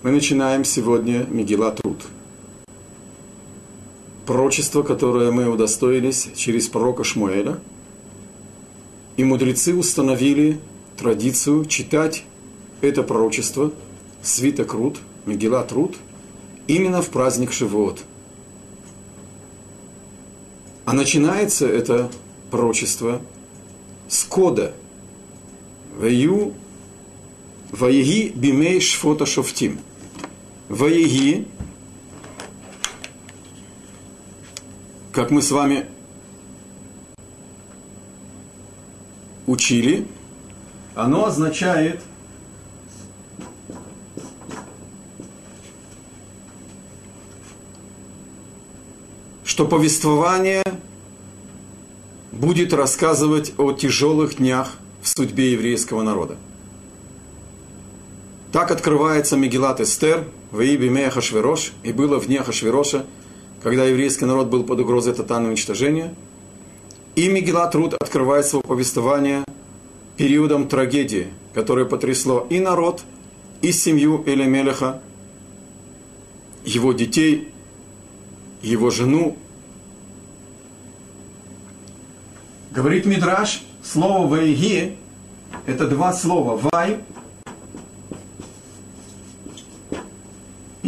Мы начинаем сегодня Мегила Труд. Пророчество, которое мы удостоились через пророка Шмуэля. И мудрецы установили традицию читать это пророчество, свиток Руд, Мегила Труд, именно в праздник Шивот. А начинается это пророчество с кода Ваю Ваеги бимей шфота шофтим. Ваеги, как мы с вами учили, оно означает что повествование будет рассказывать о тяжелых днях в судьбе еврейского народа. Так открывается Мегилат Эстер в Иби Хашвирош, и было в дне Хашвироша, когда еврейский народ был под угрозой тотального уничтожения. И Мегилат Руд открывает свое повествование периодом трагедии, которое потрясло и народ, и семью Элемелеха, его детей, его жену. Говорит Мидраш, слово «вайги» – это два слова «вай»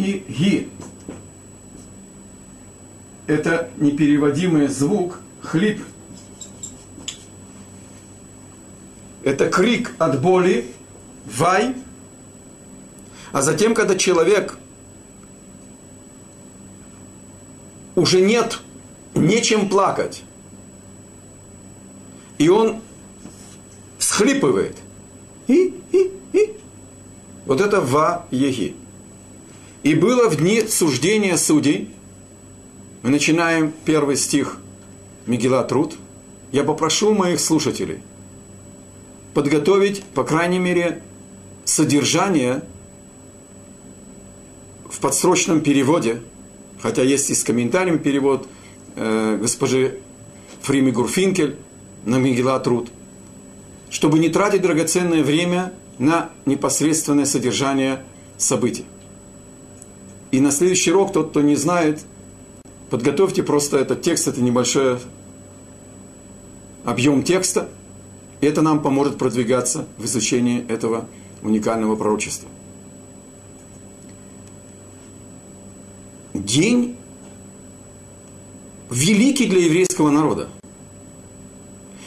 и ги. Это непереводимый звук хлип. Это крик от боли, вай. А затем, когда человек уже нет нечем плакать, и он схлипывает, и, и, и, вот это ва-еги. И было в дни суждения судей, мы начинаем первый стих Мегила Труд, я попрошу моих слушателей подготовить, по крайней мере, содержание в подсрочном переводе, хотя есть и с комментарием перевод э, госпожи Фрими Гурфинкель на Мегила Труд, чтобы не тратить драгоценное время на непосредственное содержание событий. И на следующий урок, тот, кто не знает, подготовьте просто этот текст, это небольшой объем текста, и это нам поможет продвигаться в изучении этого уникального пророчества. День великий для еврейского народа.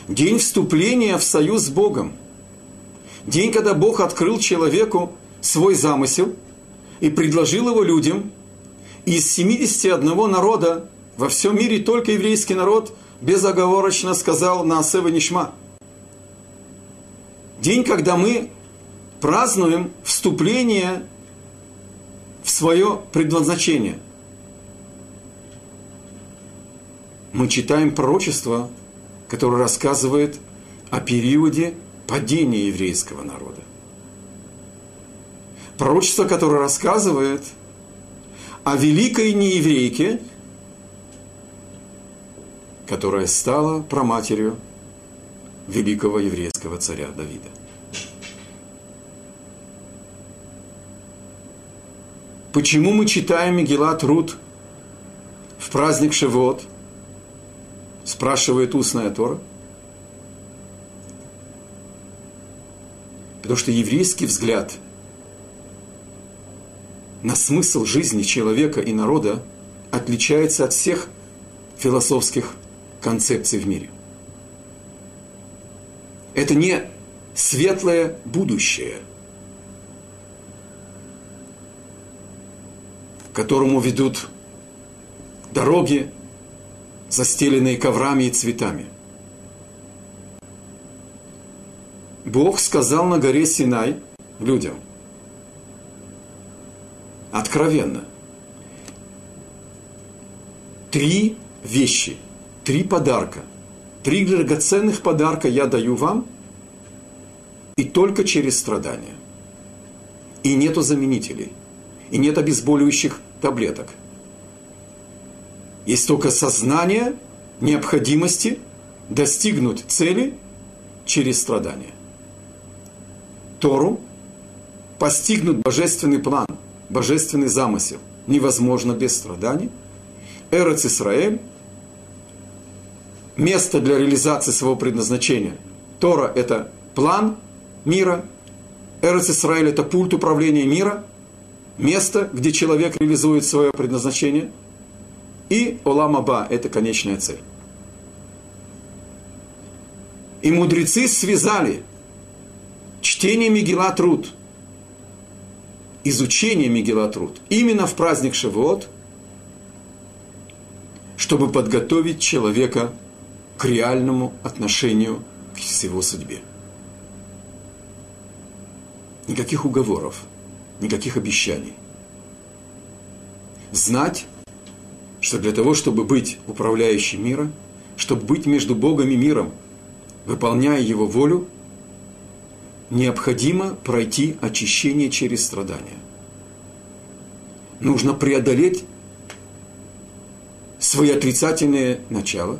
День вступления в союз с Богом. День, когда Бог открыл человеку свой замысел – и предложил его людям. Из 71 народа во всем мире только еврейский народ безоговорочно сказал на Асева Нишма. День, когда мы празднуем вступление в свое предназначение. Мы читаем пророчество, которое рассказывает о периоде падения еврейского народа пророчество, которое рассказывает о великой нееврейке, которая стала проматерью великого еврейского царя Давида. Почему мы читаем Мегилат Рут в праздник Шевот? Спрашивает устная Тора. Потому что еврейский взгляд – на смысл жизни человека и народа отличается от всех философских концепций в мире. Это не светлое будущее, которому ведут дороги, застеленные коврами и цветами. Бог сказал на горе Синай людям – откровенно. Три вещи, три подарка, три драгоценных подарка я даю вам, и только через страдания. И нету заменителей, и нет обезболивающих таблеток. Есть только сознание необходимости достигнуть цели через страдания. Тору постигнут божественный план – божественный замысел невозможно без страданий. Эрец Исраэль – место для реализации своего предназначения. Тора – это план мира. Эрец Исраэль – это пульт управления мира. Место, где человек реализует свое предназначение. И Олам Аба – это конечная цель. И мудрецы связали чтение Мегила Труд, изучение Мегила Труд именно в праздник Шавуот, чтобы подготовить человека к реальному отношению к его судьбе. Никаких уговоров, никаких обещаний. Знать, что для того, чтобы быть управляющим мира, чтобы быть между Богом и миром – выполняя Его волю, необходимо пройти очищение через страдания. Нужно преодолеть свои отрицательные начала,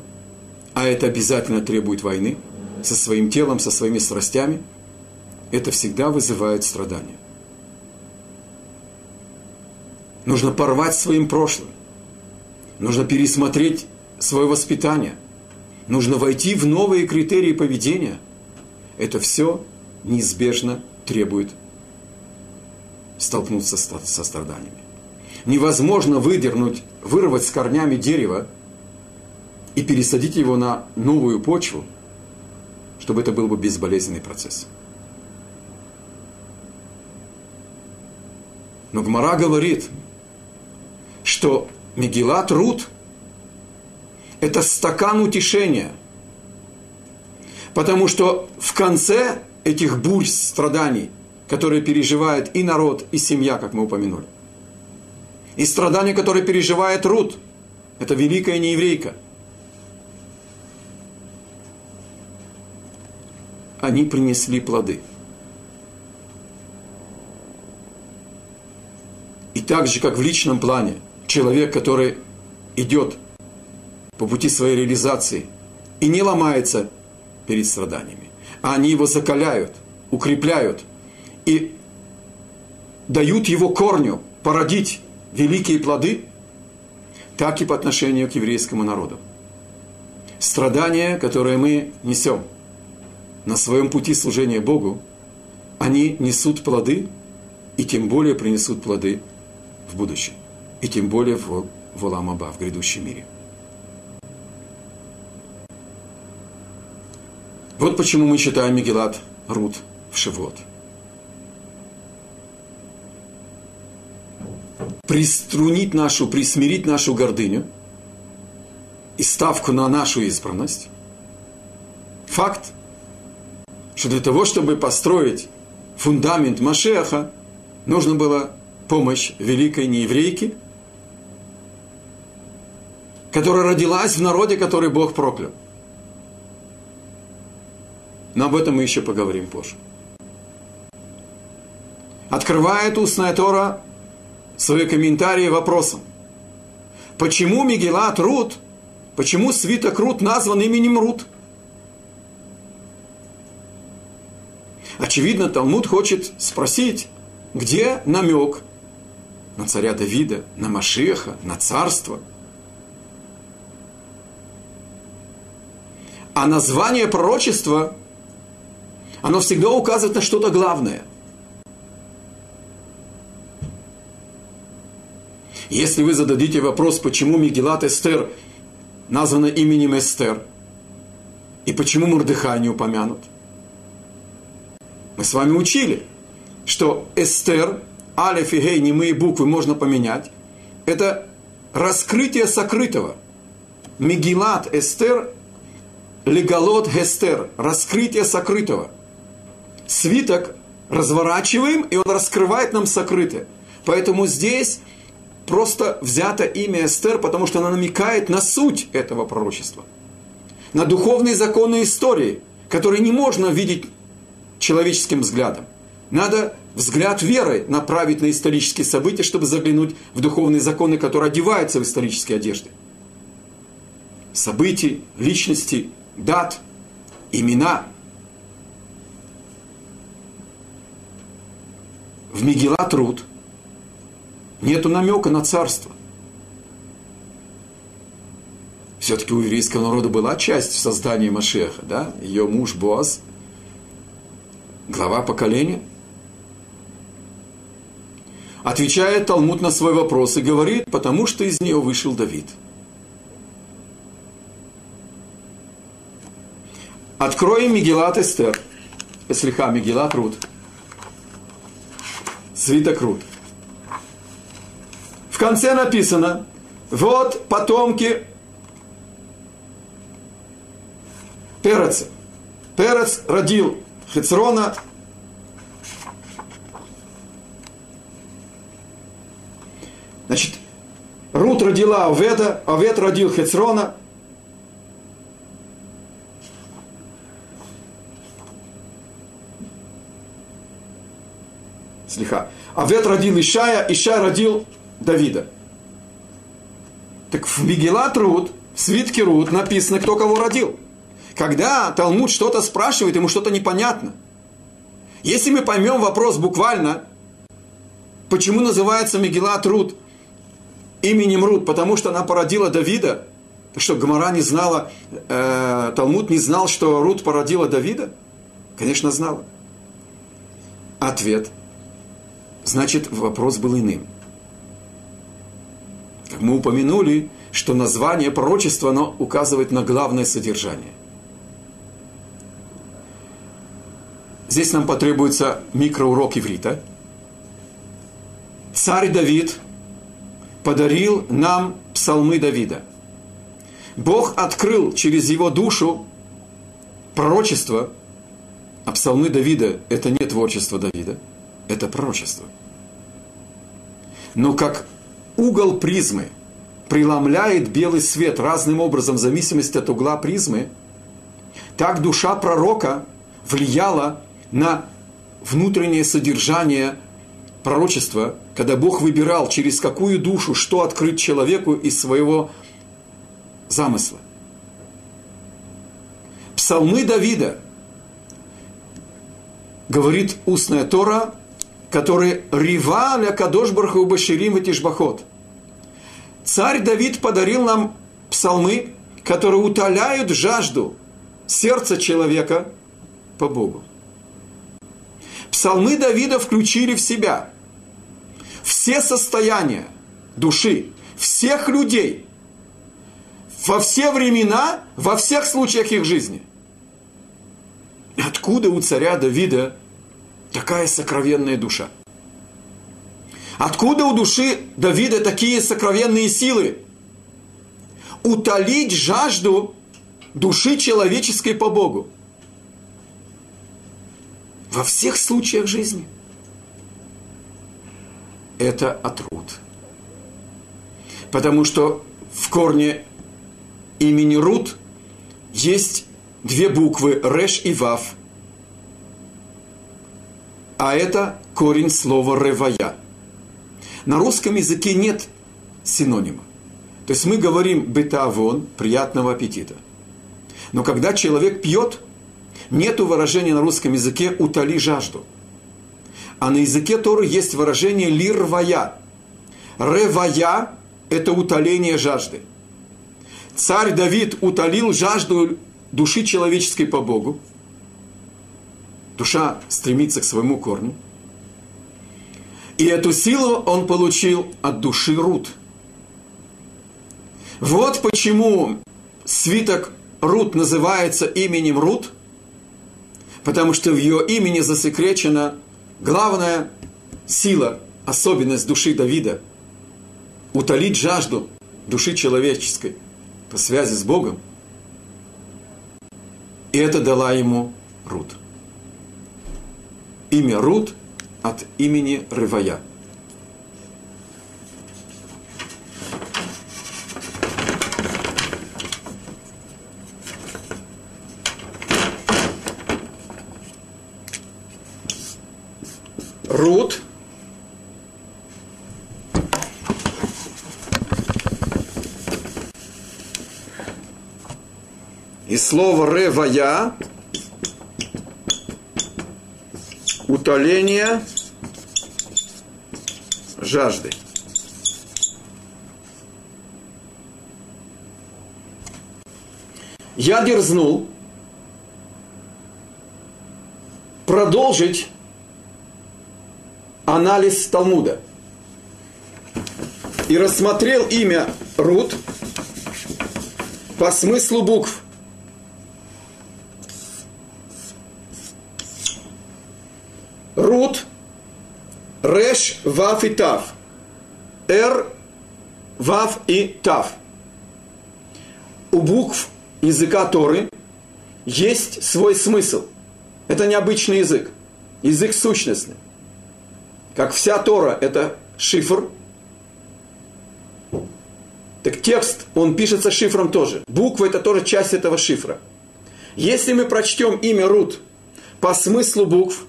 а это обязательно требует войны со своим телом, со своими страстями. Это всегда вызывает страдания. Нужно порвать своим прошлым. Нужно пересмотреть свое воспитание – нужно войти в новые критерии поведения, это все неизбежно требует столкнуться со страданиями. Невозможно выдернуть, вырвать с корнями дерево и пересадить его на новую почву, чтобы это был бы безболезненный процесс. Но Гмара говорит, что Мегилат Рут – это стакан утешения. Потому что в конце этих бурь страданий, которые переживает и народ, и семья, как мы упомянули, и страдания, которые переживает Рут, это великая нееврейка, они принесли плоды. И так же, как в личном плане, человек, который идет по пути своей реализации и не ломается перед страданиями. А они его закаляют, укрепляют и дают его корню породить великие плоды, так и по отношению к еврейскому народу. Страдания, которые мы несем на своем пути служения Богу, они несут плоды и тем более принесут плоды в будущем. И тем более в, в Оламаба, в грядущем мире. Вот почему мы читаем Мегелат Рут в Шивот. Приструнить нашу, присмирить нашу гордыню и ставку на нашу избранность. Факт, что для того, чтобы построить фундамент Машеха, нужно было помощь великой нееврейки, которая родилась в народе, который Бог проклял. Но об этом мы еще поговорим позже. Открывает устная Тора свои комментарии вопросом. Почему Мегелат Рут, почему свиток Рут назван именем Рут? Очевидно, Талмуд хочет спросить, где намек на царя Давида, на Машеха, на царство. А название пророчества оно всегда указывает на что-то главное. Если вы зададите вопрос, почему Мегилат Эстер названа именем Эстер, и почему Мурдыхай не упомянут, мы с вами учили, что Эстер, Алеф и Гей, немые буквы можно поменять, это раскрытие сокрытого. Мегилат Эстер, Легалот Гестер, раскрытие сокрытого – свиток разворачиваем, и он раскрывает нам сокрытое. Поэтому здесь просто взято имя Эстер, потому что она намекает на суть этого пророчества. На духовные законы истории, которые не можно видеть человеческим взглядом. Надо взгляд веры направить на исторические события, чтобы заглянуть в духовные законы, которые одеваются в исторические одежды. Событий, личности, дат, имена – в Мегила Труд Нету намека на царство. Все-таки у еврейского народа была часть в создании Машеха, да? Ее муж Боаз, глава поколения. Отвечает Талмуд на свой вопрос и говорит, потому что из нее вышел Давид. Откроем Мегилат Эстер. Слиха Мегилат Рут. Свиток Рут. В конце написано, вот потомки Переца. Перец родил Хецрона, Значит, Рут родила Оведа, Овед родил Хецрона. Слиха. Овед родил Ишая, Ишай родил Давида. Так в Мегилат Рут, в свитке Рут написано, кто кого родил. Когда Талмуд что-то спрашивает, ему что-то непонятно. Если мы поймем вопрос буквально, почему называется Мегилат Рут именем Рут, потому что она породила Давида, что Гамара не знала, э, Талмуд не знал, что Рут породила Давида? Конечно, знала. Ответ. Значит, вопрос был иным. Как мы упомянули, что название пророчества, оно указывает на главное содержание. Здесь нам потребуется микроурок иврита. Царь Давид подарил нам псалмы Давида. Бог открыл через его душу пророчество, а псалмы Давида – это не творчество Давида, это пророчество. Но как угол призмы преломляет белый свет разным образом в зависимости от угла призмы, так душа пророка влияла на внутреннее содержание пророчества, когда Бог выбирал, через какую душу, что открыть человеку из своего замысла. Псалмы Давида, говорит устная Тора, которые «Рива ля кадош барху баширим тишбахот». Царь Давид подарил нам псалмы, которые утоляют жажду сердца человека по Богу. Псалмы Давида включили в себя все состояния души, всех людей, во все времена, во всех случаях их жизни. Откуда у царя Давида такая сокровенная душа? Откуда у души Давида такие сокровенные силы? Утолить жажду души человеческой по Богу во всех случаях жизни. Это отрут. Потому что в корне имени Рут есть две буквы Реш и Вав. А это корень слова Ревая. На русском языке нет синонима. То есть мы говорим бетавон, приятного аппетита. Но когда человек пьет – Нету выражения на русском языке «утоли жажду». А на языке Торы есть выражение «лирвая». «Ревая» – это утоление жажды. Царь Давид утолил жажду души человеческой по Богу. Душа стремится к своему корню. И эту силу он получил от души Рут. Вот почему свиток Рут называется именем Рут – потому что в ее имени засекречена главная сила, особенность души Давида – утолить жажду души человеческой по связи с Богом. И это дала ему Рут. Имя Рут от имени Рывая – Рут. И слово ревая утоление жажды. Я дерзнул продолжить анализ Талмуда и рассмотрел имя Рут по смыслу букв. Ваф и Тав. Р, Ваф и Тав. У букв языка Торы есть свой смысл. Это необычный язык. Язык сущностный. Как вся Тора – это шифр. Так текст, он пишется шифром тоже. Буквы – это тоже часть этого шифра. Если мы прочтем имя Рут по смыслу букв,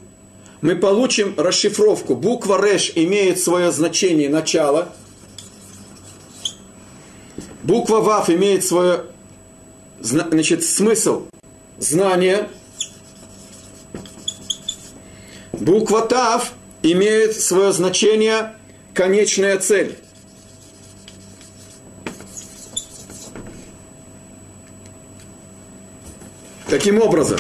мы получим расшифровку. Буква Реш имеет свое значение начало. Буква Вав имеет свое значит, смысл знание. Буква Тав имеет свое значение конечная цель. Таким образом,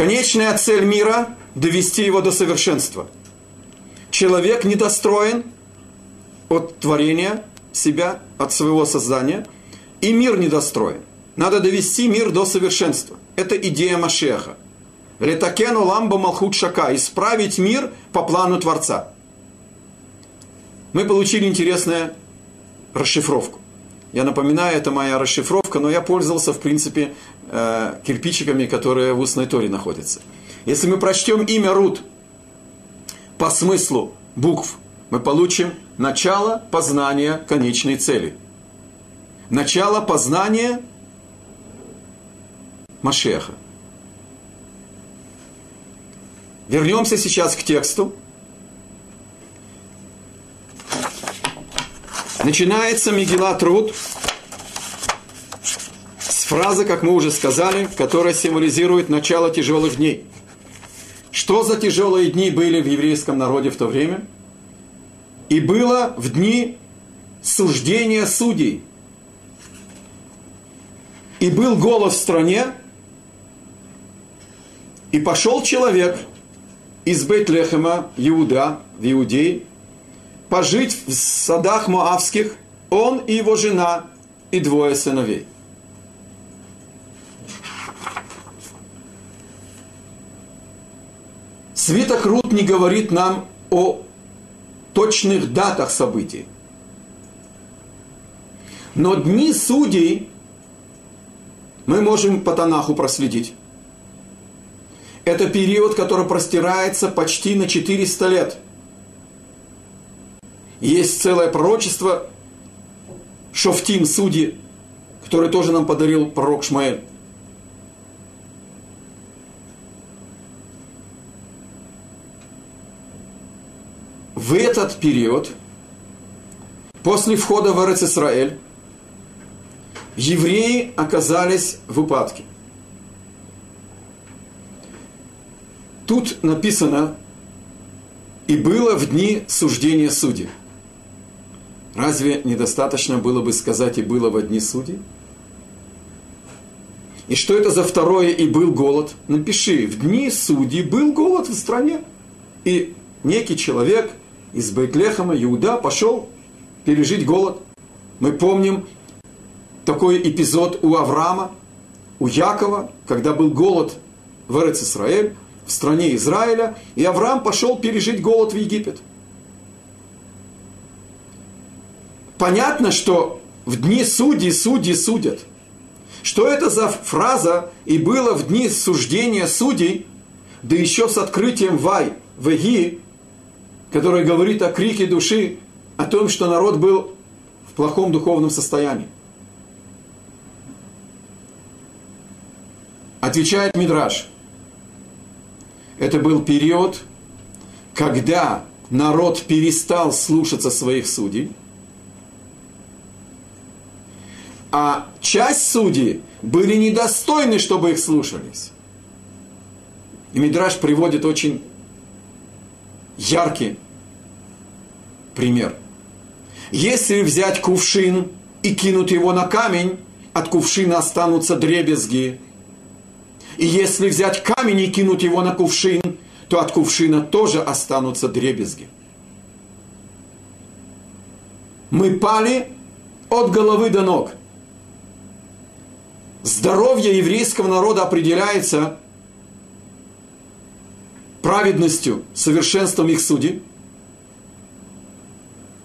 конечная цель мира – довести его до совершенства – человек недостроен от творения себя, от своего создания, и мир недостроен. Надо довести мир до совершенства. Это идея Машеха. Ретакену ламба малхут шака. Исправить мир по плану Творца. Мы получили интересную расшифровку. Я напоминаю, это моя расшифровка, но я пользовался, в принципе, э, кирпичиками, которые в устной торе находятся. Если мы прочтем имя Рут по смыслу букв мы получим начало познания конечной цели. Начало познания Машеха. Вернемся сейчас к тексту. Начинается Мегила Труд с фразы, как мы уже сказали, которая символизирует начало тяжелых дней. Что за тяжелые дни были в еврейском народе в то время? И было в дни суждения судей. И был голос в стране, и пошел человек из Бейтлехема, Иуда, в Иудей, пожить в садах Моавских, он и его жена, и двое сыновей. Свиток Рут не говорит нам о точных датах событий. Но дни судей мы можем по Танаху проследить. Это период, который простирается почти на 400 лет. Есть целое пророчество Шофтим, судьи, которое тоже нам подарил пророк Шмаэль. в этот период, после входа в Эрец Исраэль, евреи оказались в упадке. Тут написано «И было в дни суждения судей». Разве недостаточно было бы сказать «И было в дни судей»? И что это за второе «И был голод»? Напиши «В дни судей был голод в стране». И некий человек из Бейтлехема Иуда пошел пережить голод. Мы помним такой эпизод у Авраама, у Якова, когда был голод в Эрец Исраэль, в стране Израиля, и Авраам пошел пережить голод в Египет. Понятно, что в дни судей судьи судят. Что это за фраза «и было в дни суждения судей», да еще с открытием Вай, Веги, который говорит о крике души, о том, что народ был в плохом духовном состоянии. Отвечает Мидраш. Это был период, когда народ перестал слушаться своих судей, а часть судей были недостойны, чтобы их слушались. И Мидраш приводит очень яркий пример. Если взять кувшин и кинуть его на камень, от кувшина останутся дребезги. И если взять камень и кинуть его на кувшин, то от кувшина тоже останутся дребезги. Мы пали от головы до ног. Здоровье еврейского народа определяется праведностью, совершенством их судей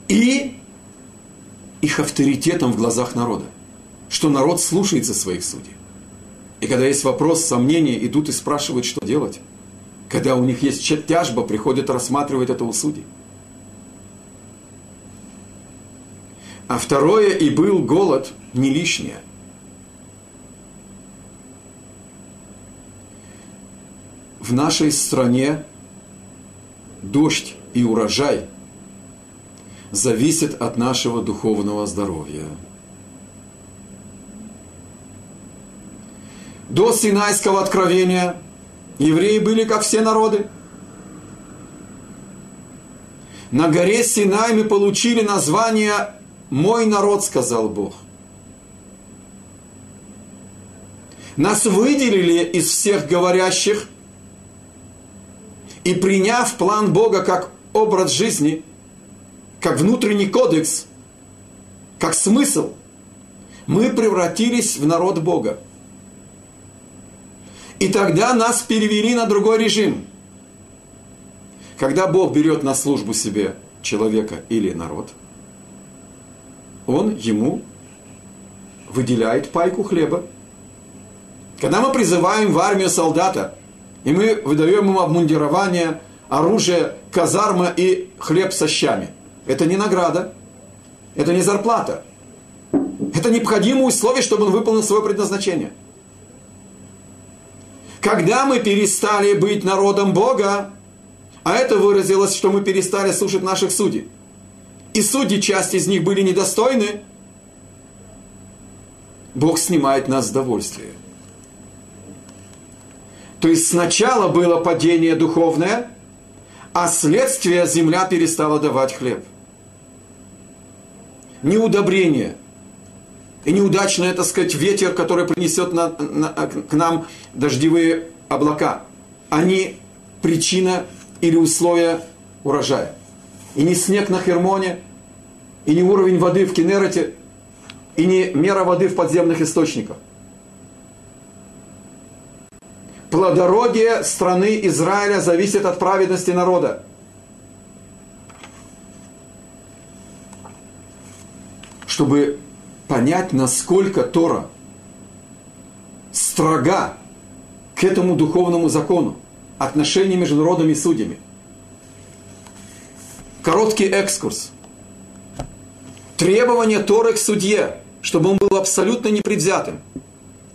и их авторитетом в глазах народа, что народ слушается своих судей. И когда есть вопрос, сомнения, идут и спрашивают, что делать. Когда у них есть тяжба, приходят рассматривать это у судей. А второе, и был голод не лишнее. В нашей стране дождь и урожай зависят от нашего духовного здоровья. До Синайского откровения евреи были как все народы. На горе Синай мы получили название «Мой народ», сказал Бог. Нас выделили из всех говорящих и приняв план Бога как образ жизни, как внутренний кодекс, как смысл, мы превратились в народ Бога. И тогда нас перевели на другой режим. Когда Бог берет на службу себе человека или народ, Он ему выделяет пайку хлеба. Когда мы призываем в армию солдата, и мы выдаем ему обмундирование, оружие, казарма и хлеб со щами, это не награда, это не зарплата. Это необходимое условие, чтобы он выполнил свое предназначение – когда мы перестали быть народом Бога, а это выразилось, что мы перестали слушать наших судей, и судьи, часть из них были недостойны, Бог снимает нас с довольствия. То есть сначала было падение духовное, а следствие земля перестала давать хлеб. Неудобрение – и неудачный, так сказать, ветер, который принесет на, на, к нам дождевые облака. Они причина или условия урожая. И не снег на Хермоне, и не уровень воды в Кенерете, и не мера воды в подземных источниках. Плодородие страны Израиля зависит от праведности народа. Чтобы понять, насколько Тора строга к этому духовному закону, отношения между народами и судьями. Короткий экскурс. Требование Торы к судье, чтобы он был абсолютно непредвзятым,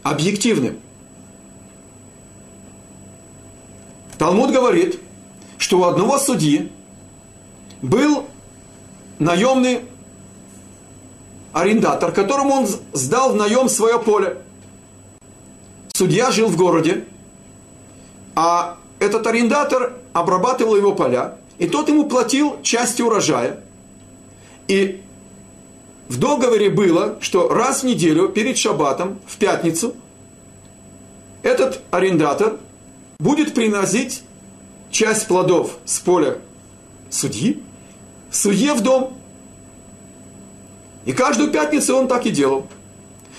объективным. Талмуд говорит, что у одного судьи был наемный арендатор, которому он сдал в наем свое поле. Судья жил в городе, а этот арендатор обрабатывал его поля, и тот ему платил часть урожая. И в договоре было, что раз в неделю перед шаббатом, в пятницу, этот арендатор будет приносить часть плодов с поля судьи, судье в дом – и каждую пятницу он так и делал.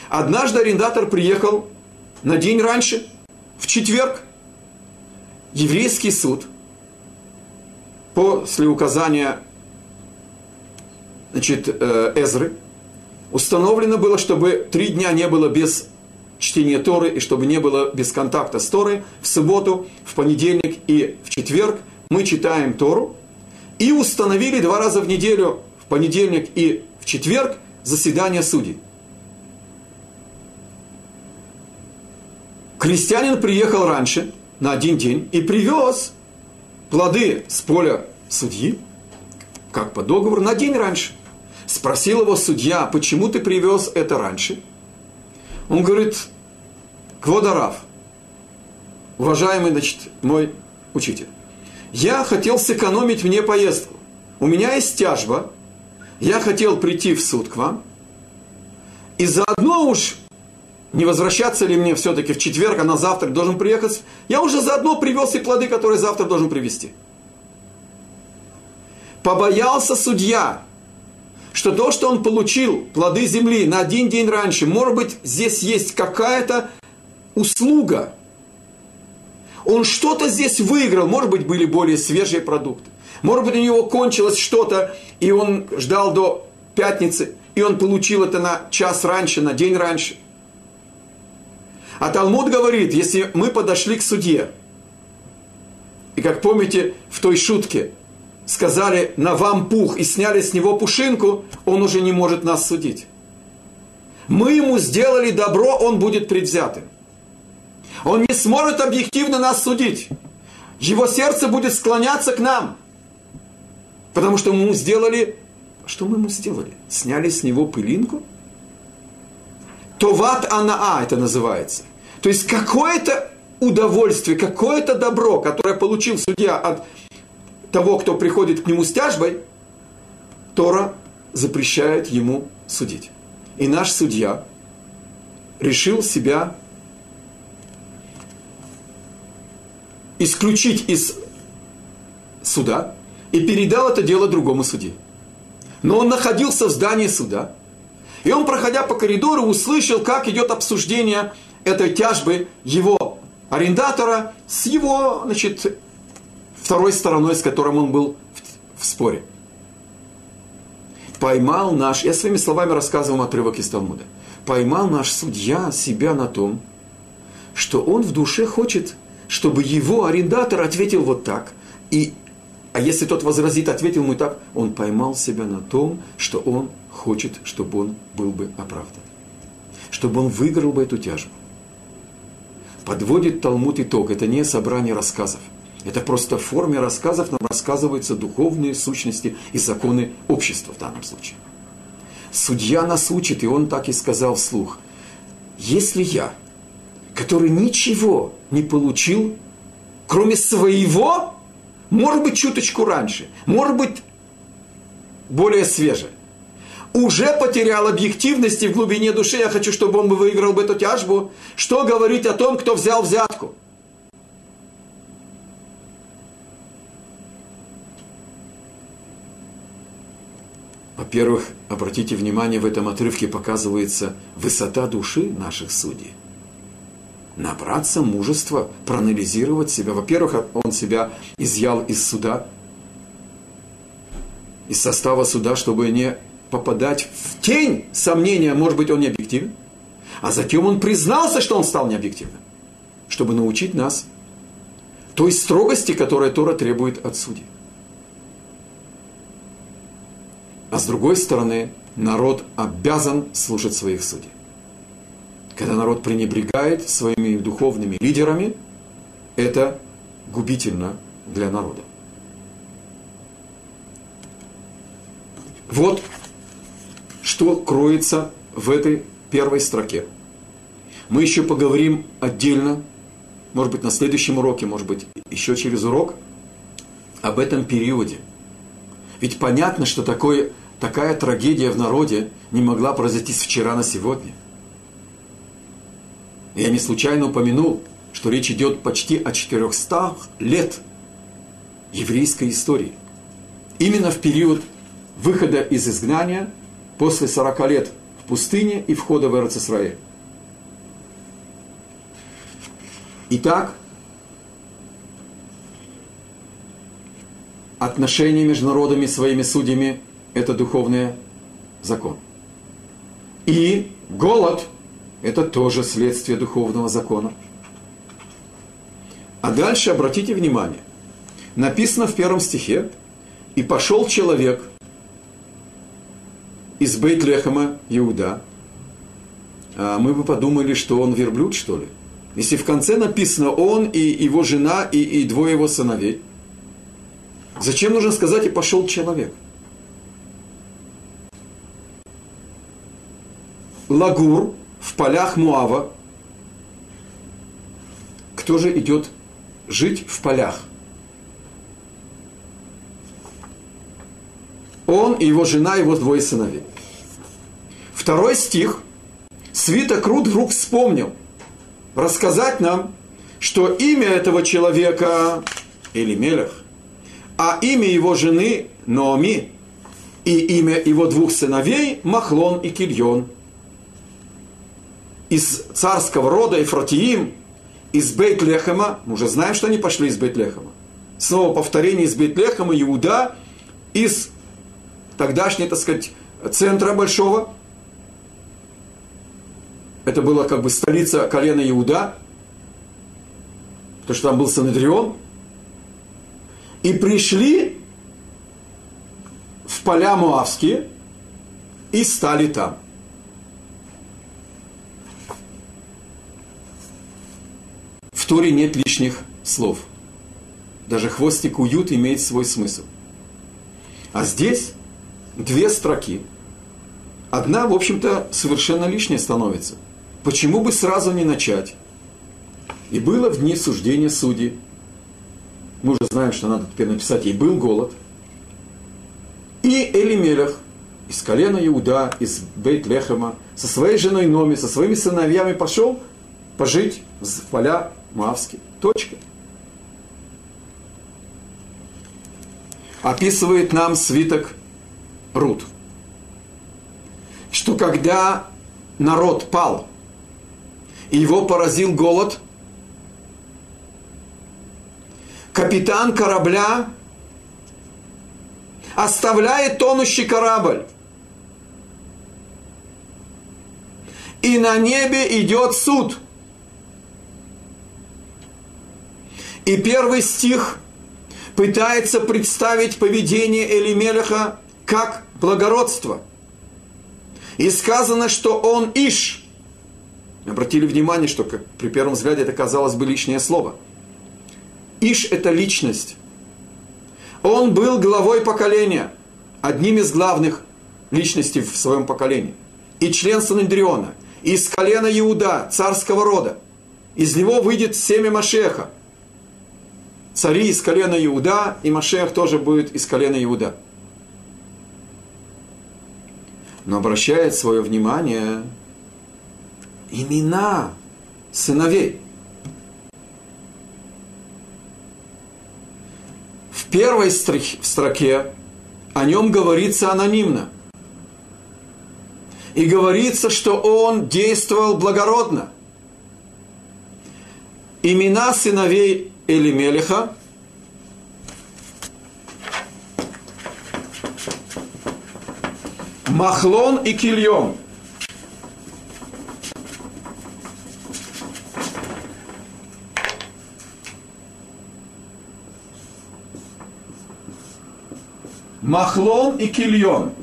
Однажды арендатор приехал на день раньше, в четверг. Еврейский суд после указания значит, э, Эзры установлено было, чтобы три дня не было без чтения Торы и чтобы не было без контакта с Торой. В субботу, в понедельник и в четверг мы читаем Тору и установили два раза в неделю, в понедельник и в четверг заседание судей. Крестьянин приехал раньше, на один день, и привез плоды с поля судьи, как по договору, на день раньше. Спросил его судья, почему ты привез это раньше? Он говорит, Кводарав, уважаемый, значит, мой учитель, я хотел сэкономить мне поездку. у меня есть тяжба, я хотел прийти в суд к вам, и заодно уж не возвращаться ли мне все-таки в четверг, а на завтра должен приехать, я уже заодно привез и плоды, которые завтра должен привезти. Побоялся судья, что то, что он получил, плоды земли, на один день раньше, может быть, здесь есть какая-то услуга. Он что-то здесь выиграл, может быть, были более свежие продукты. Может быть, у него кончилось что-то, и он ждал до пятницы, и он получил это на час раньше, на день раньше. А Талмуд говорит, если мы подошли к суде, и как помните в той шутке, сказали на вам пух и сняли с него пушинку, он уже не может нас судить. Мы ему сделали добро, он будет предвзятым. Он не сможет объективно нас судить. Его сердце будет склоняться к нам. Потому что мы ему сделали... Что мы ему сделали? Сняли с него пылинку? Товат анаа это называется. То есть какое-то удовольствие, какое-то добро, которое получил судья от того, кто приходит к нему с тяжбой, Тора запрещает ему судить. И наш судья решил себя исключить из суда и передал это дело другому судье. Но он находился в здании суда, и он, проходя по коридору, услышал, как идет обсуждение этой тяжбы его арендатора с его, значит, второй стороной, с которым он был в, в споре. Поймал наш, я своими словами рассказывал отрывок из Талмуда, поймал наш судья себя на том, что он в душе хочет, чтобы его арендатор ответил вот так, и, а если тот возразит, ответил ему так, он поймал себя на том, что он хочет, чтобы он был бы оправдан, чтобы он выиграл бы эту тяжбу. Подводит Талмуд итог, это не собрание рассказов – это просто в форме рассказов нам рассказываются духовные сущности и законы общества в данном случае. Судья нас учит, и он так и сказал вслух. Если я, который ничего не получил, кроме своего, может быть, чуточку раньше, может быть, более свежее, уже потерял объективности в глубине души, я хочу, чтобы он выиграл бы эту тяжбу, что говорить о том, кто взял взятку – Во-первых, обратите внимание, в этом отрывке показывается высота души наших судей. Набраться мужества, проанализировать себя. Во-первых, он себя изъял из суда, из состава суда, чтобы не попадать в тень сомнения, может быть, он не объективен. А затем он признался, что он стал необъективным, чтобы научить нас той строгости, которая Тора требует от судей. А с другой стороны, народ обязан слушать своих судей. Когда народ пренебрегает своими духовными лидерами, это губительно для народа. Вот что кроется в этой первой строке. Мы еще поговорим отдельно, может быть, на следующем уроке, может быть, еще через урок, об этом периоде. Ведь понятно, что такое такая трагедия в народе не могла произойти с вчера на сегодня. Я не случайно упомянул, что речь идет почти о 400 лет еврейской истории. Именно в период выхода из изгнания, после 40 лет в пустыне и входа в Эрцисраэль. Итак, отношения между народами своими судьями это духовный закон. И голод – это тоже следствие духовного закона. А дальше обратите внимание. Написано в первом стихе, «И пошел человек из Бейтлехема Иуда». А мы бы подумали, что он верблюд, что ли? Если в конце написано «он и его жена и, и двое его сыновей», зачем нужно сказать «и пошел человек»? Лагур в полях Муава. Кто же идет жить в полях? Он и его жена, его двое сыновей. Второй стих. Свиток Рут вдруг вспомнил рассказать нам, что имя этого человека или Мелех, а имя его жены Ноами и имя его двух сыновей Махлон и Кильон. Из царского рода Ефратиим, из Бейт-Лехема, мы уже знаем, что они пошли из Бейт-Лехема. Снова повторение из Бейт-Лехема, Иуда, из тогдашней, так сказать, центра большого. Это была как бы столица колена Иуда, потому что там был Санедрион. И пришли в поля Муавские и стали там. Торе нет лишних слов. Даже хвостик уют имеет свой смысл. А здесь две строки. Одна, в общем-то, совершенно лишняя становится. Почему бы сразу не начать? И было в дни суждения судей. Мы уже знаем, что надо теперь написать, и был голод. И Элимелех из колена Иуда, из Бейт-Лехема, со своей женой Номи, со своими сыновьями пошел пожить в поля Мавские. Точка. Описывает нам свиток Рут, что когда народ пал, и его поразил голод, капитан корабля оставляет тонущий корабль. И на небе идет суд. И первый стих пытается представить поведение Элимелеха как благородство. И сказано, что он Иш. Обратили внимание, что при первом взгляде это казалось бы лишнее слово. Иш – это личность. Он был главой поколения, одним из главных личностей в своем поколении. И член Санандриона, из колена Иуда, царского рода. Из него выйдет семя Машеха. Цари из колена Иуда, и Машех тоже будет из колена Иуда. Но обращает свое внимание имена сыновей – первой строке о нем говорится анонимно. И говорится, что он действовал благородно. Имена сыновей Элимелиха Махлон и Кильон – Махлон и Кильон.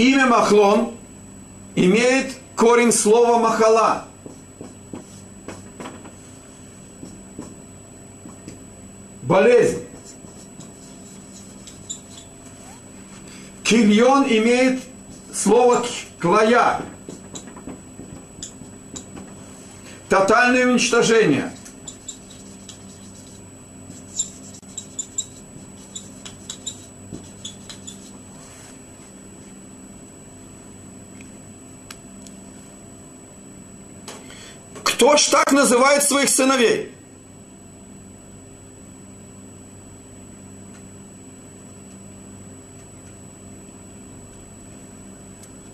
Имя Махлон имеет корень слова Махала. Болезнь. Кильон имеет слово клая. Тотальное уничтожение. Ж так называет своих сыновей?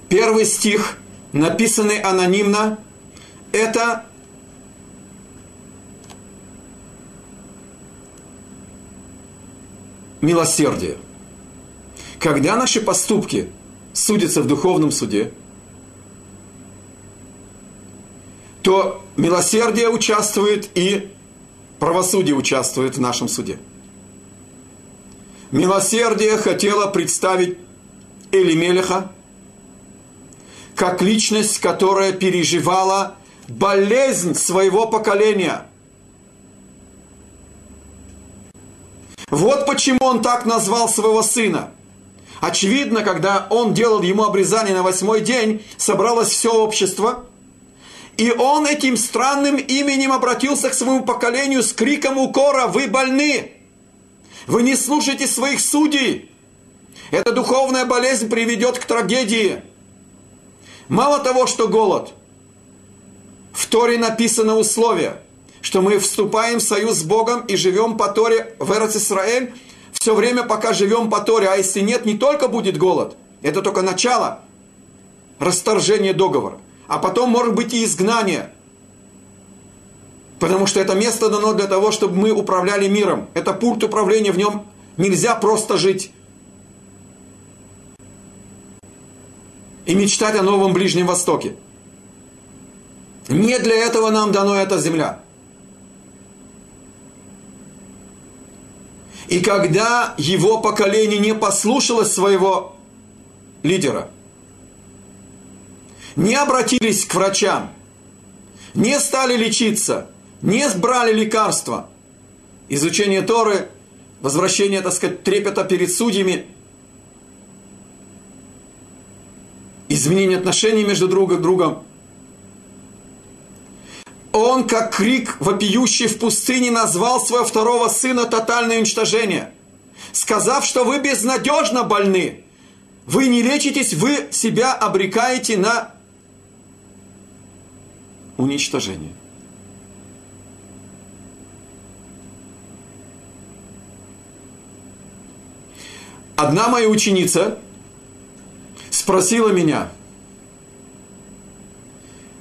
Первый стих, написанный анонимно, это милосердие. Когда наши поступки судятся в духовном суде, то милосердие участвует и правосудие участвует в нашем суде. Милосердие хотело представить Элимелеха как личность, которая переживала болезнь своего поколения – Вот почему он так назвал своего сына. Очевидно, когда он делал ему обрезание на восьмой день, собралось все общество, И он этим странным именем обратился к своему поколению с криком укора «Вы больны! Вы не слушаете своих судей! Эта духовная болезнь приведет к трагедии!» Мало того, что голод. В Торе написано условие, что мы вступаем в союз с Богом и живем по Торе в Эрец Исраэль все время, пока живем по Торе. А если нет, не только будет голод. Это только начало расторжения договора. А потом может быть и изгнание. Потому что это место дано для того, чтобы мы управляли миром. Это пульт управления, в нем нельзя просто жить. и мечтать о новом Ближнем Востоке. Не для этого нам дано эта земля. И когда его поколение не послушалось своего лидера, не обратились к врачам, не стали лечиться, не брали лекарства, изучение Торы, возвращение, так сказать, трепета перед судьями – изменение отношений между друг другом. Он, как крик, вопиющий в пустыне, назвал своего второго сына тотальное уничтожение, сказав, что вы безнадежно больны, вы не лечитесь, вы себя обрекаете на уничтожение. Одна моя ученица – спросила меня,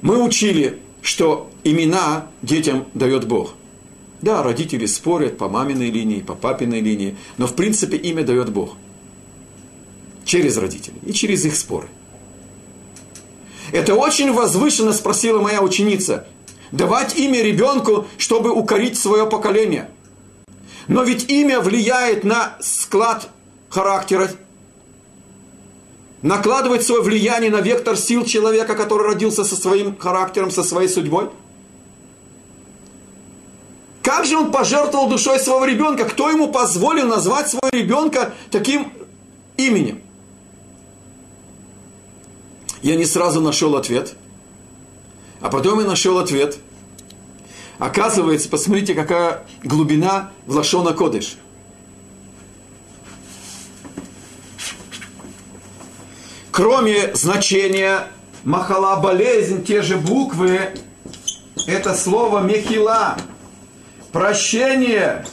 мы учили, что имена детям дает Бог. Да, родители спорят по маминой линии, по папиной линии, но в принципе имя дает Бог. Через родителей и через их споры. Это очень возвышенно спросила моя ученица. Давать имя ребенку, чтобы укорить свое поколение. Но ведь имя влияет на склад характера накладывать свое влияние на вектор сил человека, который родился со своим характером, со своей судьбой? Как же он пожертвовал душой своего ребенка? Кто ему позволил назвать своего ребенка таким именем? Я не сразу нашел ответ, а потом я нашел ответ. Оказывается, посмотрите, какая глубина в Лашона Кодыш – кроме значения махала болезнь, те же буквы, это слово мехила, прощение.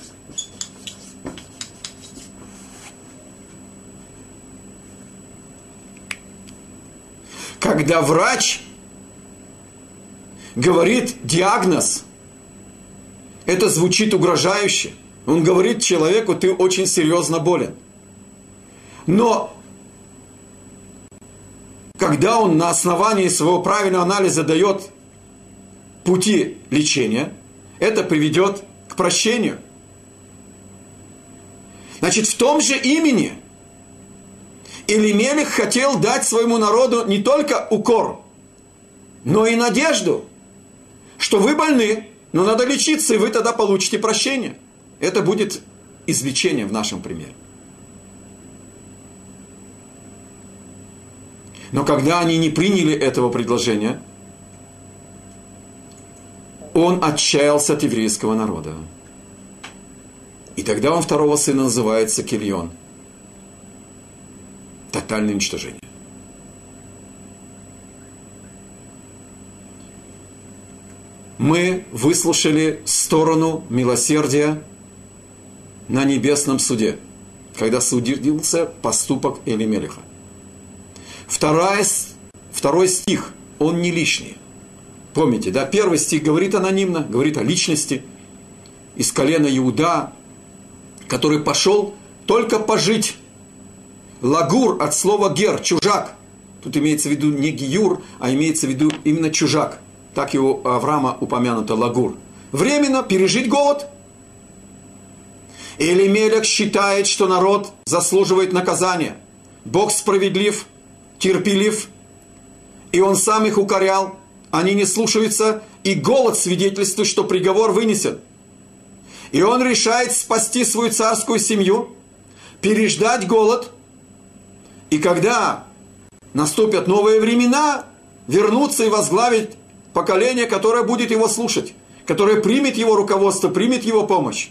Когда врач говорит диагноз, это звучит угрожающе. Он говорит человеку, ты очень серьезно болен. Но когда он на основании своего правильного анализа дает пути лечения, это приведет к прощению. Значит, в том же имени Илимелих хотел дать своему народу не только укор, но и надежду, что вы больны, но надо лечиться, и вы тогда получите прощение. Это будет излечение в нашем примере. Но когда они не приняли этого предложения, он отчаялся от еврейского народа. И тогда он второго сына называется Кильон. Тотальное уничтожение. Мы выслушали сторону милосердия на небесном суде, когда судился поступок Элимелиха. Вторая, второй стих, он не лишний. Помните, да, первый стих говорит анонимно, говорит о личности из колена Иуда, который пошел только пожить. Лагур от слова гер, чужак. Тут имеется в виду не гиюр, а имеется в виду именно чужак. Так его Авраама упомянуто лагур. Временно пережить голод. Элимелек считает, что народ заслуживает наказания. Бог справедлив, терпелив, и он сам их укорял, они не слушаются, и голод свидетельствует, что приговор вынесен. И он решает спасти свою царскую семью, переждать голод, и когда наступят новые времена, вернуться и возглавить поколение, которое будет его слушать, которое примет его руководство, примет его помощь.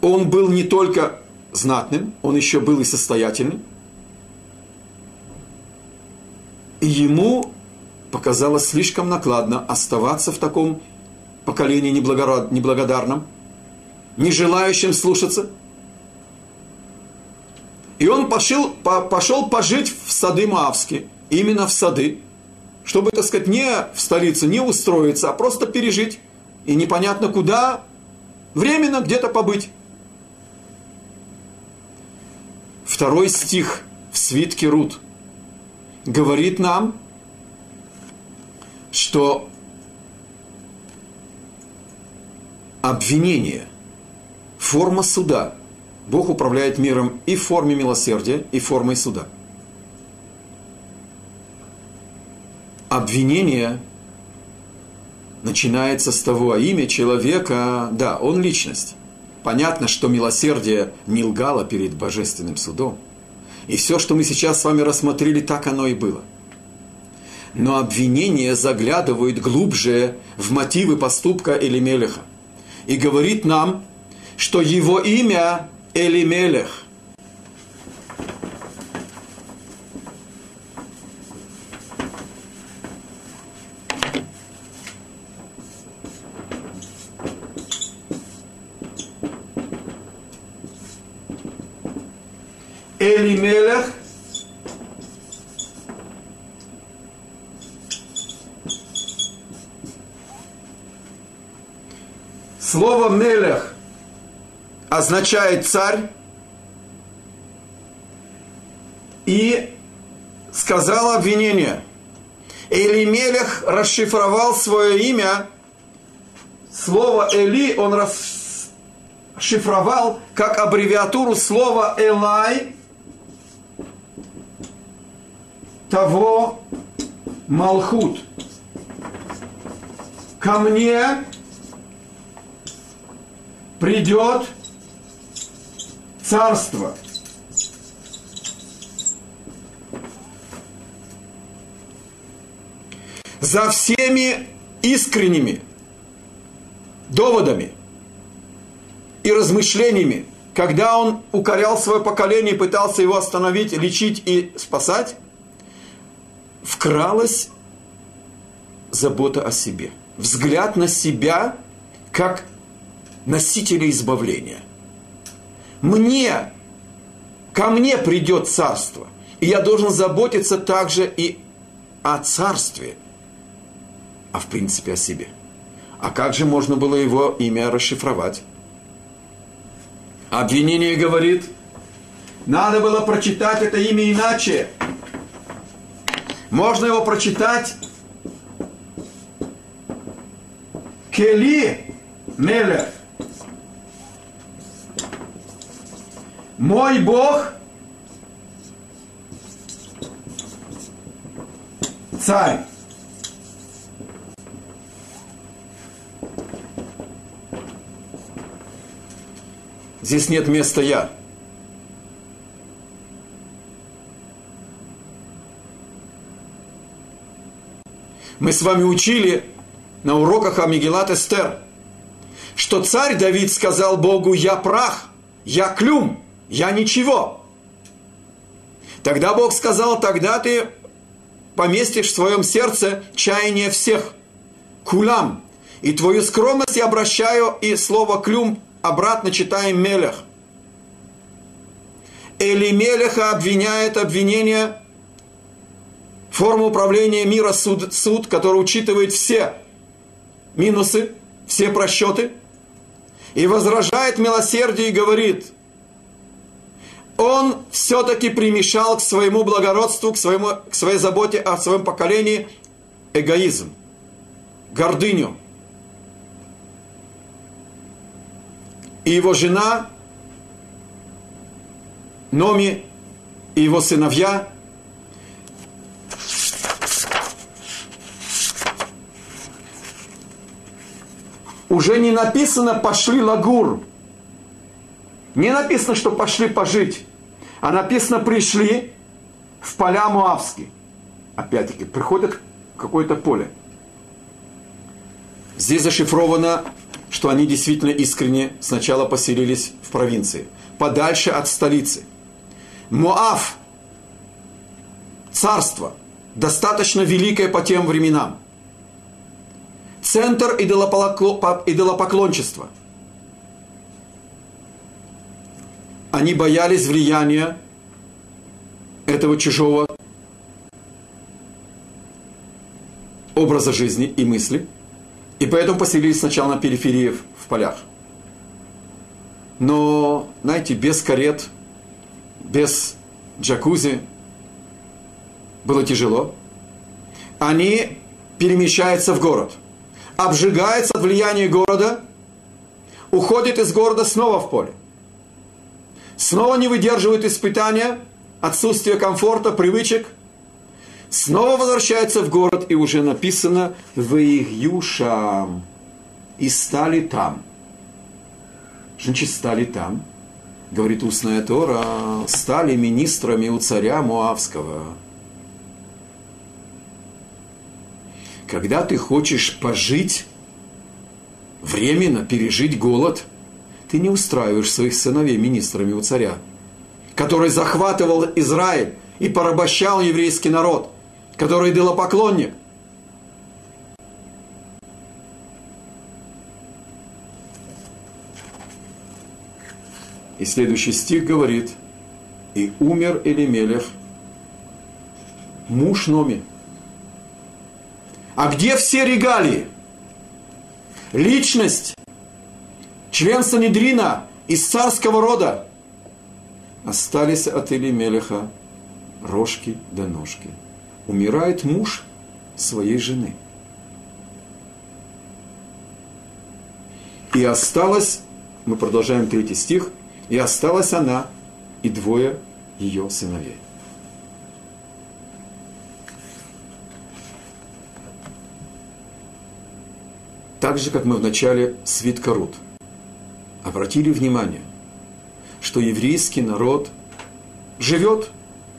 Он был не только знатным, он еще был и состоятельным. И ему показалось слишком накладно оставаться в таком поколении неблагодарном, не желающим слушаться. И он пошел, пошел пожить в сады Маавские, именно в сады, чтобы, так сказать, не в столицу, не устроиться, а просто пережить. И непонятно куда, временно где-то побыть. Второй стих в свитке Рут говорит нам, что обвинение, форма суда. Бог управляет миром и в форме милосердия, и формой суда. Обвинение начинается с того, а имя человека, да, он личность. Понятно, что милосердие не лгало перед божественным судом. И все, что мы сейчас с вами рассмотрели, так оно и было – но обвинение заглядывает глубже в мотивы поступка Элимелеха и говорит нам, что его имя Элимелех. Элимелех – Слово «мелех» означает «царь», и сказал обвинение. Элимелех расшифровал свое имя, слово Эли он расшифровал как аббревиатуру слова Элай, того Малхут. Ко мне придет царство. За всеми искренними доводами и размышлениями, когда он укорял свое поколение, пытался его остановить, лечить и спасать, вкралась забота о себе. Взгляд на себя как носителя избавления. Мне, ко мне придет царство, и я должен заботиться также и о царстве, а в принципе о себе. А как же можно было его имя расшифровать? Обвинение говорит, надо было прочитать это имя иначе. Можно его прочитать Кели Мелех. Мой Бог царь. Здесь нет места я. Мы с вами учили на уроках Амигелат Эстер, что царь Давид сказал Богу, я прах, я клюм я ничего. Тогда Бог сказал, тогда ты поместишь в своем сердце чаяние всех, кулам, и твою скромность я обращаю, и слово клюм обратно читаем мелех. Или Мелеха обвиняет обвинение форму управления мира суд, суд, который учитывает все минусы, все просчеты, и возражает милосердие и говорит, он все-таки примешал к своему благородству, к, своему, к своей заботе о своем поколении эгоизм, гордыню. И его жена, Номи и его сыновья уже не написано «пошли лагур», не написано, что пошли пожить, а написано пришли в поля Муавские. Опять-таки, приходят какое-то поле. Здесь зашифровано, что они действительно искренне сначала поселились в провинции, подальше от столицы. Моав, царство, достаточно великое по тем временам. Центр идолопоклончества. Они боялись влияния этого чужого образа жизни и мысли, и поэтому поселились сначала на периферии в полях. Но, знаете, без карет, без джакузи было тяжело. Они перемещаются в город, обжигается от влияния города, уходит из города снова в поле. Снова не выдерживают испытания, отсутствие комфорта, привычек – снова возвращается в город, и уже написано «Ваигюшам» и стали там. Значит, стали там, говорит устная Тора, стали министрами у царя Муавского. Когда ты хочешь пожить, временно пережить голод, ты не устраиваешь своих сыновей министрами у царя, который захватывал Израиль и порабощал еврейский народ который идолопоклонник. И следующий стих говорит, и умер Элимелех, муж Номи. А где все регалии? Личность, член Санедрина из царского рода остались от Элимелеха рожки до ножки умирает муж своей жены. И осталась, мы продолжаем третий стих, и осталась она и двое ее сыновей. Так же, как мы в начале свитка Рут обратили внимание, что еврейский народ живет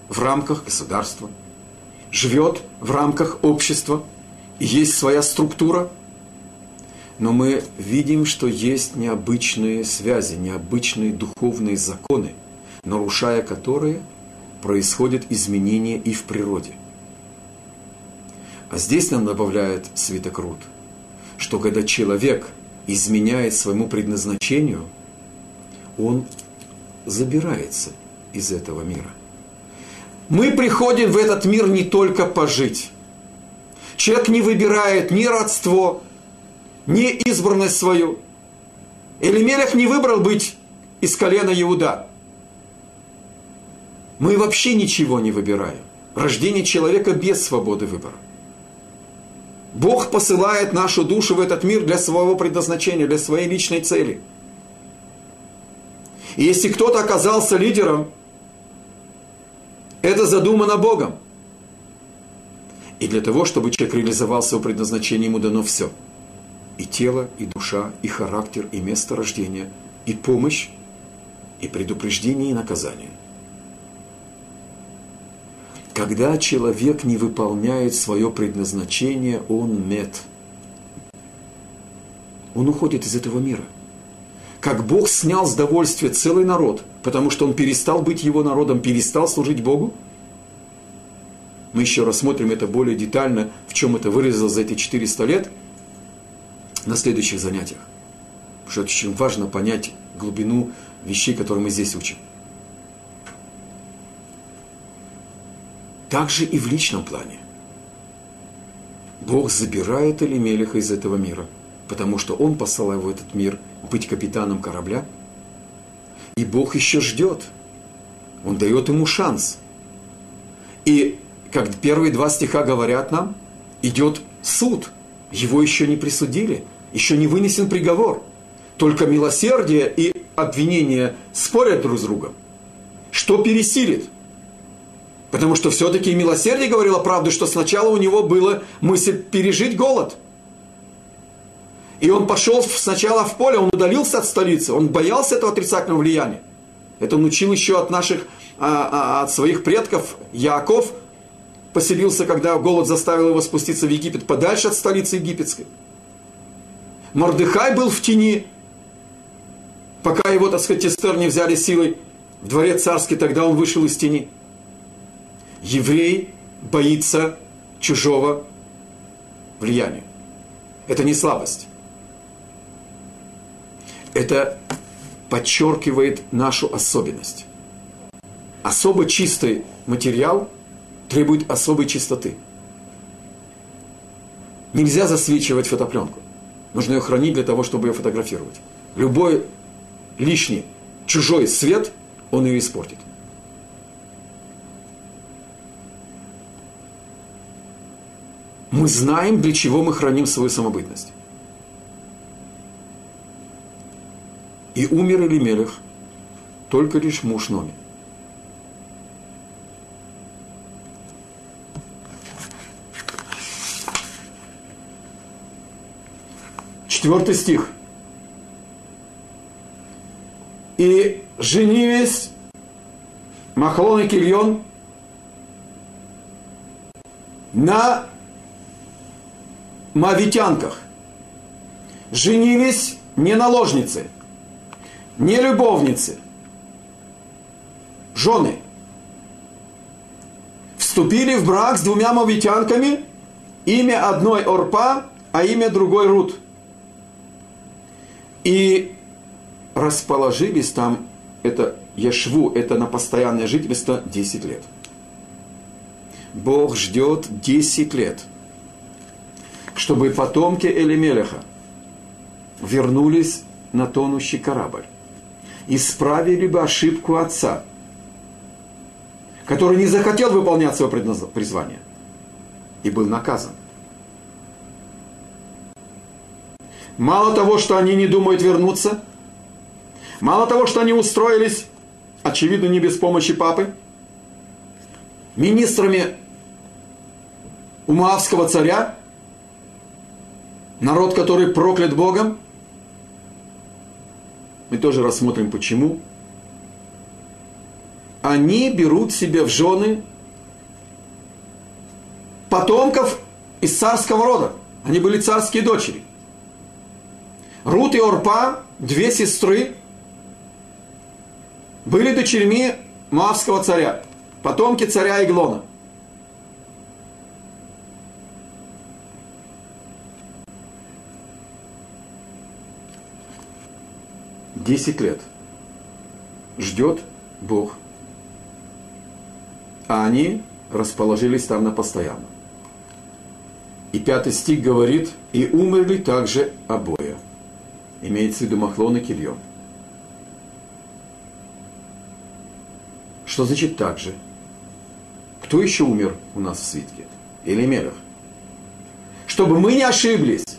в рамках государства – живет в рамках общества, есть своя структура, но мы видим, что есть необычные связи, необычные духовные законы, нарушая которые происходят изменения и в природе. А здесь нам добавляет Святок Рут, что когда человек изменяет своему предназначению, он забирается из этого мира – мы приходим в этот мир не только пожить. Человек не выбирает ни родство, ни избранность свою. Элимелех не выбрал быть из колена Иуда. Мы вообще ничего не выбираем. Рождение человека без свободы выбора. Бог посылает нашу душу в этот мир для своего предназначения, для своей личной цели. И если кто-то оказался лидером – это задумано Богом. И для того, чтобы человек реализовал свое предназначение, ему дано все. И тело, и душа, и характер, и место рождения, и помощь, и предупреждение, и наказание. Когда человек не выполняет свое предназначение, он мед. Он уходит из этого мира. Как Бог снял с довольствия целый народ – потому что он перестал быть его народом, перестал служить Богу. Мы еще рассмотрим это более детально, в чем это выразилось за эти 400 лет, на следующих занятиях. Потому что очень важно понять глубину вещей, которые мы здесь учим. Также и в личном плане. Бог забирает Элимелиха из этого мира, потому что он послал его в этот мир быть капитаном корабля – и Бог еще ждет. Он дает ему шанс. И как первые два стиха говорят нам, идет суд. Его еще не присудили, еще не вынесен приговор. Только милосердие и обвинение спорят друг с другом. Что пересилит? Потому что все-таки милосердие говорило правду, что сначала у него было мысль пережить голод – и он пошел сначала в поле, он удалился от столицы, он боялся этого отрицательного влияния. Это он учил еще от наших, а, а, от своих предков, Яков, поселился, когда голод заставил его спуститься в Египет, подальше от столицы египетской. Мордыхай был в тени, пока его, так сказать, Эстер не взяли силой в дворец царский, тогда он вышел из тени. Еврей боится чужого влияния. Это не слабость. Это подчеркивает нашу особенность. Особо чистый материал требует особой чистоты. Нельзя засвечивать фотопленку. Нужно ее хранить для того, чтобы ее фотографировать. Любой лишний чужой свет, он ее испортит. Мы знаем, для чего мы храним свою самобытность. И умер Элимелех, только лишь муж Номи. Четвертый стих. И женились Махлон и Кильон на мавитянках. Женились не наложницы, не любовницы, жены. Вступили в брак с двумя мавитянками, имя одной Орпа, а имя другой Рут – и расположились там, это Яшву, это на постоянное жительство 10 лет. Бог ждет 10 лет, чтобы потомки Элимелеха вернулись на тонущий корабль, исправили бы ошибку отца, который не захотел выполнять свое призвание и был наказан. Мало того, что они не думают вернуться, мало того, что они устроились, очевидно, не без помощи папы, министрами у Моавского царя, народ, который проклят Богом, мы тоже рассмотрим почему, они берут себе в жены потомков из царского рода. Они были царские дочери – Рут и Орпа, две сестры, были дочерьми Моавского царя, потомки царя Иглона. Десять лет ждет Бог. А они расположились там на постоянно. И пятый стих говорит, и умерли также обои имеется в виду Махлон и Кильон. Что значит так же? Кто еще умер у нас в свитке? Или Мелех? Чтобы мы не ошиблись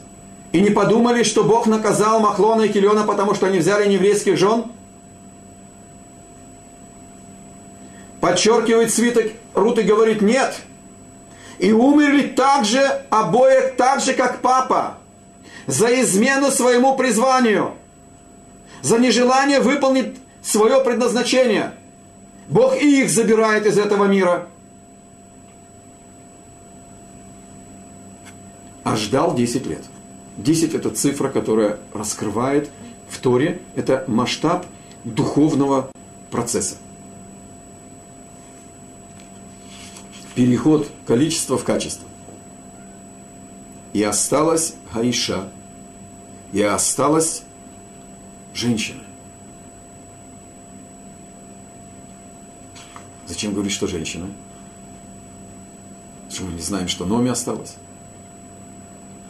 и не подумали, что Бог наказал Махлона и Кильона, потому что они взяли еврейских жен? Подчеркивает свиток Рут и говорит, нет. И умерли так же обоих, так же, как папа за измену своему призванию, за нежелание выполнить свое предназначение. Бог и их забирает из этого мира. А ждал 10 лет. 10 это цифра, которая раскрывает в Торе, это масштаб духовного процесса. Переход количества в качество. И осталась Хаиша, и осталась женщина. Зачем говорить, что женщина? Почему мы не знаем, что Номи осталось?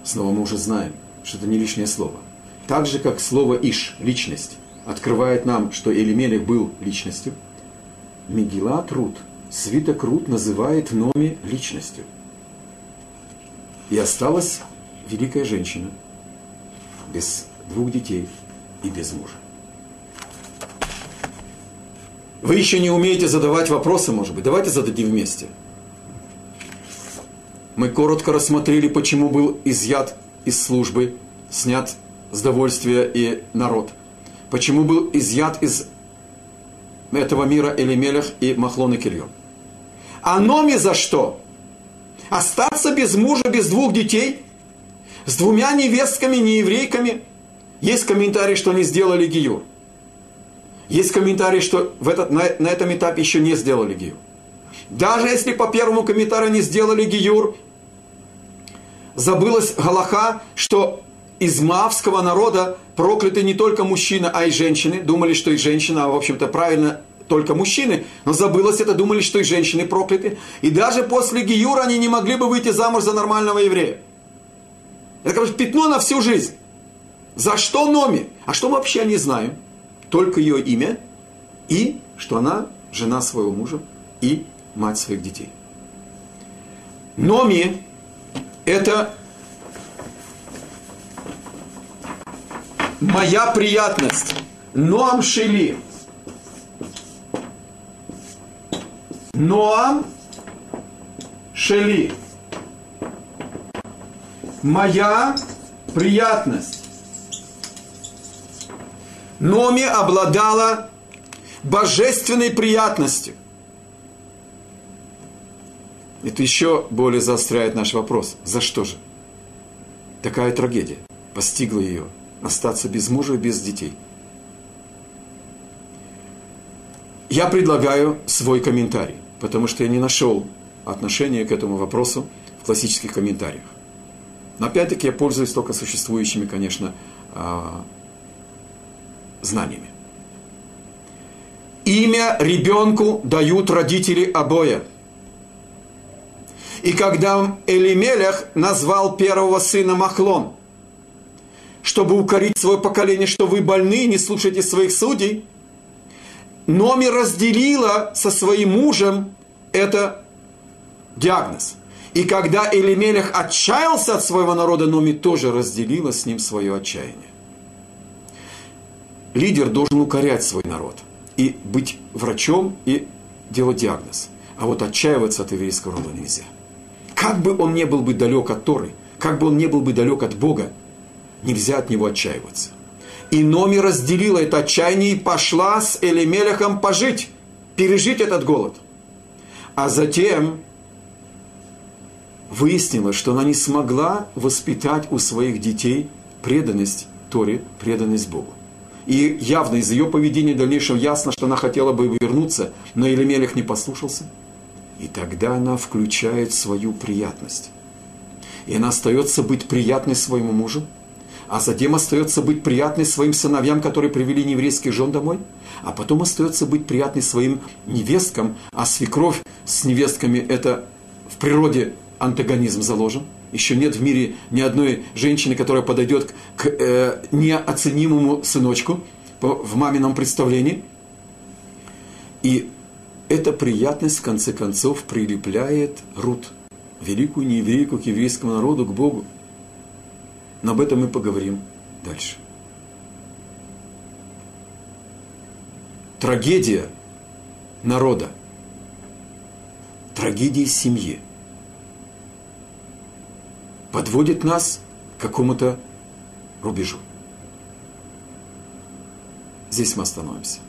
Снова мы уже знаем, что это не лишнее слово. Так же, как слово «иш» – личность, открывает нам, что Элимелех был личностью, Мегила Рут, свиток Рут называет Номи личностью. И осталась великая женщина – без двух детей и без мужа. Вы еще не умеете задавать вопросы, может быть. Давайте зададим вместе. Мы коротко рассмотрели, почему был изъят из службы, снят с довольствия и народ. Почему был изъят из этого мира Элимелех и Махлон и Кирьон. А Номи за что? Остаться без мужа, без двух детей, с двумя невестками, нееврейками. Есть комментарий, что они сделали гиюр. Есть комментарий, что в этот, на, на этом этапе еще не сделали гиюр. Даже если по первому комментарию не сделали гиюр, забылась Галаха, что из мавского народа прокляты не только мужчины, а и женщины. Думали, что и женщина, а в общем-то правильно только мужчины, но забылось это, думали, что и женщины прокляты. И даже после Гиюра они не могли бы выйти замуж за нормального еврея. Это, короче, пятно на всю жизнь. За что Номи? А что мы вообще не знаем? Только ее имя и что она жена своего мужа и мать своих детей. Номи – это моя приятность. Ноам Шели. Ноам Шели. Моя приятность. Номи обладала божественной приятностью. Это еще более заостряет наш вопрос. За что же? Такая трагедия постигла ее. Остаться без мужа и без детей. Я предлагаю свой комментарий, потому что я не нашел отношения к этому вопросу в классических комментариях. Но опять-таки я пользуюсь только существующими, конечно, а, знаниями. Имя ребенку дают родители обоя. И когда Элимелех назвал первого сына Махлон, чтобы укорить свое поколение, что вы больны, не слушайте своих судей, Номи разделила со своим мужем это диагноз. И когда Элимелех отчаялся от своего народа, Номи тоже разделила с ним свое отчаяние. Лидер должен укорять свой народ и быть врачом и делать диагноз. А вот отчаиваться от еврейского рода нельзя. Как бы он не был бы далек от Торы, как бы он не был бы далек от Бога, нельзя от него отчаиваться. И Номи разделила это отчаяние и пошла с Элимелехом пожить, пережить этот голод. А затем выяснила, что она не смогла воспитать у своих детей преданность Торе, преданность Богу. И явно из ее поведения в дальнейшем ясно, что она хотела бы вернуться, но Елемелех не послушался. И тогда она включает свою приятность. И она остается быть приятной своему мужу, а затем остается быть приятной своим сыновьям, которые привели нееврейских жен домой, а потом остается быть приятной своим невесткам, а свекровь с невестками – это в природе антагонизм заложен. Еще нет в мире ни одной женщины, которая подойдет к э, неоценимому сыночку в мамином представлении. И эта приятность, в конце концов, прилепляет Рут, великую нееврейку, к еврейскому народу, к Богу. Но об этом мы поговорим дальше. Трагедия народа, трагедия семьи подводит нас к какому-то рубежу. Здесь мы остановимся.